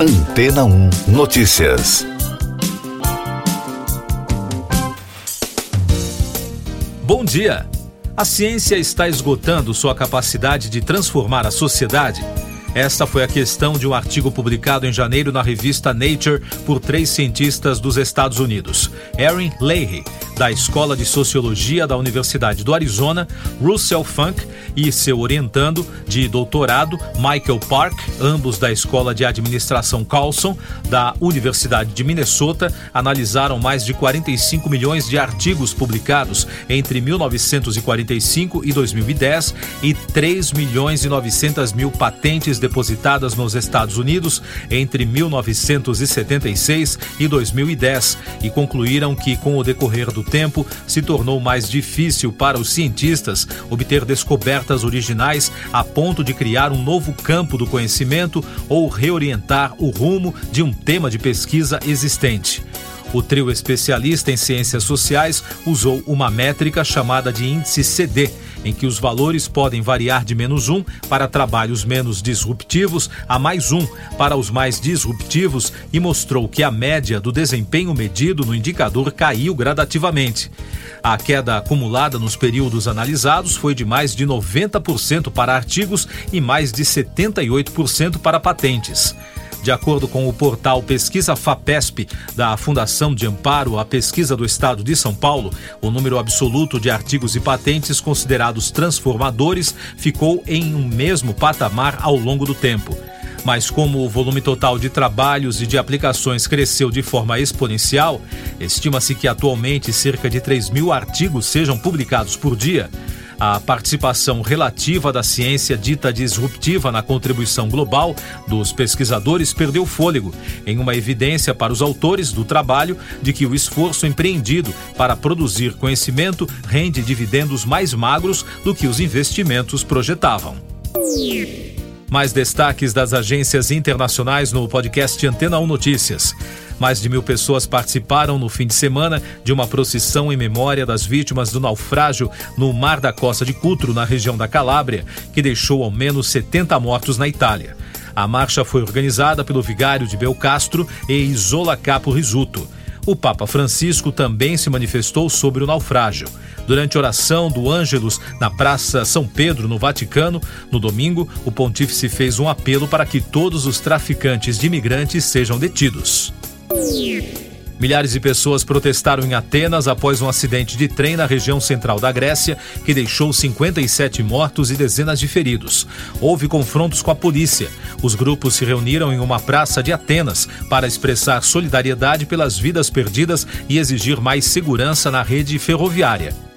Antena 1 Notícias. Bom dia! A ciência está esgotando sua capacidade de transformar a sociedade. Esta foi a questão de um artigo publicado em janeiro na revista Nature por três cientistas dos Estados Unidos: Erin Leahy, da Escola de Sociologia da Universidade do Arizona, Russell Funk e seu orientando de doutorado, Michael Park, ambos da Escola de Administração Carlson, da Universidade de Minnesota, analisaram mais de 45 milhões de artigos publicados entre 1945 e 2010 e 3 milhões e 900 mil patentes depositadas nos Estados Unidos entre 1976 e 2010 e concluíram que, com o decorrer do tempo, se tornou mais difícil para os cientistas obter descobertas originais a ponto de criar um novo campo do conhecimento ou reorientar o rumo de um tema de pesquisa existente. O trio especialista em ciências sociais usou uma métrica chamada de índice CD, em que os valores podem variar de menos um para trabalhos menos disruptivos a mais um para os mais disruptivos e mostrou que a média do desempenho medido no indicador caiu gradativamente. A queda acumulada nos períodos analisados foi de mais de 90% para artigos e mais de 78% para patentes. De acordo com o portal Pesquisa FAPESP, da Fundação de Amparo à Pesquisa do Estado de São Paulo, o número absoluto de artigos e patentes considerados transformadores ficou em um mesmo patamar ao longo do tempo. Mas como o volume total de trabalhos e de aplicações cresceu de forma exponencial, estima-se que atualmente cerca de 3 mil artigos sejam publicados por dia a participação relativa da ciência dita disruptiva na contribuição global dos pesquisadores perdeu fôlego, em uma evidência para os autores do trabalho de que o esforço empreendido para produzir conhecimento rende dividendos mais magros do que os investimentos projetavam. Mais destaques das agências internacionais no podcast Antena 1 Notícias. Mais de mil pessoas participaram no fim de semana de uma procissão em memória das vítimas do naufrágio no Mar da Costa de Cutro, na região da Calábria, que deixou ao menos 70 mortos na Itália. A marcha foi organizada pelo vigário de Belcastro e Isola Capo Risuto. O Papa Francisco também se manifestou sobre o naufrágio. Durante a oração do Ângelus na Praça São Pedro, no Vaticano, no domingo, o pontífice fez um apelo para que todos os traficantes de imigrantes sejam detidos. Milhares de pessoas protestaram em Atenas após um acidente de trem na região central da Grécia que deixou 57 mortos e dezenas de feridos. Houve confrontos com a polícia. Os grupos se reuniram em uma praça de Atenas para expressar solidariedade pelas vidas perdidas e exigir mais segurança na rede ferroviária.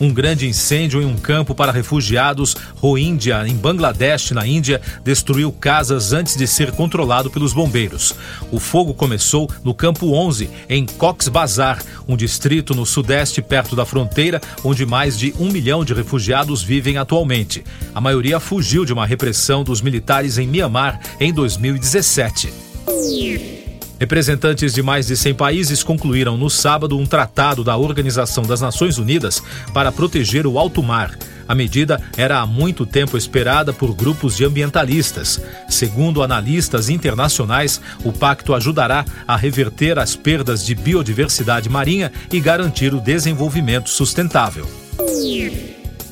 Um grande incêndio em um campo para refugiados Rohingya, em Bangladesh, na Índia, destruiu casas antes de ser controlado pelos bombeiros. O fogo começou no campo 11, em Cox's Bazar, um distrito no sudeste, perto da fronteira, onde mais de um milhão de refugiados vivem atualmente. A maioria fugiu de uma repressão dos militares em Mianmar em 2017. Representantes de mais de 100 países concluíram no sábado um tratado da Organização das Nações Unidas para proteger o alto mar. A medida era há muito tempo esperada por grupos de ambientalistas. Segundo analistas internacionais, o pacto ajudará a reverter as perdas de biodiversidade marinha e garantir o desenvolvimento sustentável.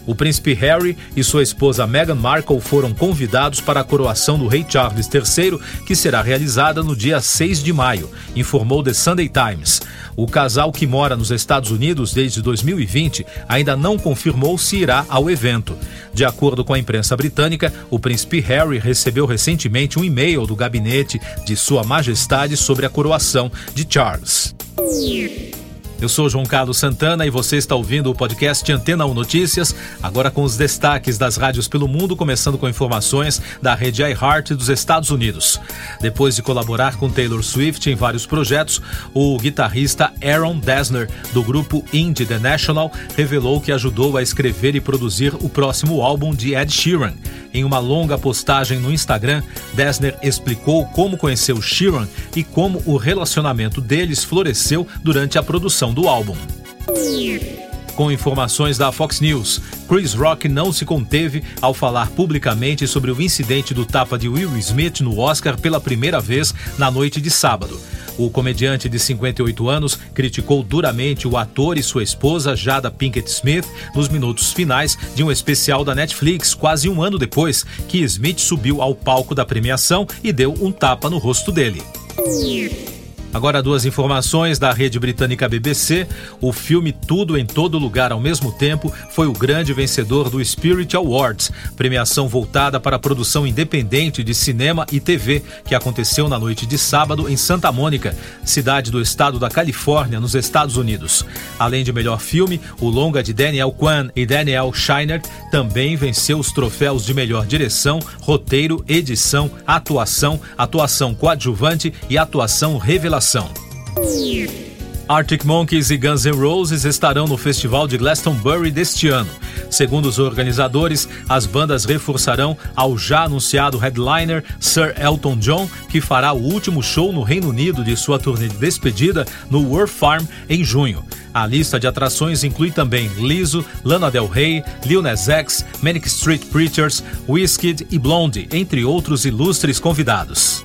O príncipe Harry e sua esposa Meghan Markle foram convidados para a coroação do rei Charles III, que será realizada no dia 6 de maio, informou The Sunday Times. O casal, que mora nos Estados Unidos desde 2020, ainda não confirmou se irá ao evento. De acordo com a imprensa britânica, o príncipe Harry recebeu recentemente um e-mail do gabinete de Sua Majestade sobre a coroação de Charles. Eu sou João Carlos Santana e você está ouvindo o podcast Antena 1 Notícias, agora com os destaques das rádios pelo mundo, começando com informações da rede iHeart dos Estados Unidos. Depois de colaborar com Taylor Swift em vários projetos, o guitarrista Aaron Dessner, do grupo Indie The National, revelou que ajudou a escrever e produzir o próximo álbum de Ed Sheeran. Em uma longa postagem no Instagram, Dessner explicou como conheceu Sheeran e como o relacionamento deles floresceu durante a produção do álbum. Com informações da Fox News, Chris Rock não se conteve ao falar publicamente sobre o incidente do tapa de Will Smith no Oscar pela primeira vez na noite de sábado. O comediante de 58 anos criticou duramente o ator e sua esposa, Jada Pinkett Smith, nos minutos finais de um especial da Netflix, quase um ano depois que Smith subiu ao palco da premiação e deu um tapa no rosto dele. Agora duas informações da rede britânica BBC. O filme Tudo em Todo Lugar ao mesmo tempo foi o grande vencedor do Spirit Awards, premiação voltada para a produção independente de cinema e TV, que aconteceu na noite de sábado em Santa Mônica, cidade do estado da Califórnia, nos Estados Unidos. Além de melhor filme, o longa de Daniel Kwan e Daniel Scheinert também venceu os troféus de melhor direção, roteiro, edição, atuação, atuação coadjuvante e atuação revelação Arctic Monkeys e Guns N' Roses estarão no Festival de Glastonbury deste ano. Segundo os organizadores, as bandas reforçarão ao já anunciado headliner Sir Elton John, que fará o último show no Reino Unido de sua turnê de despedida no World Farm em junho. A lista de atrações inclui também Lizzo, Lana Del Rey, Lil Nas X, Manic Street Preachers, Wizkid e Blondie, entre outros ilustres convidados.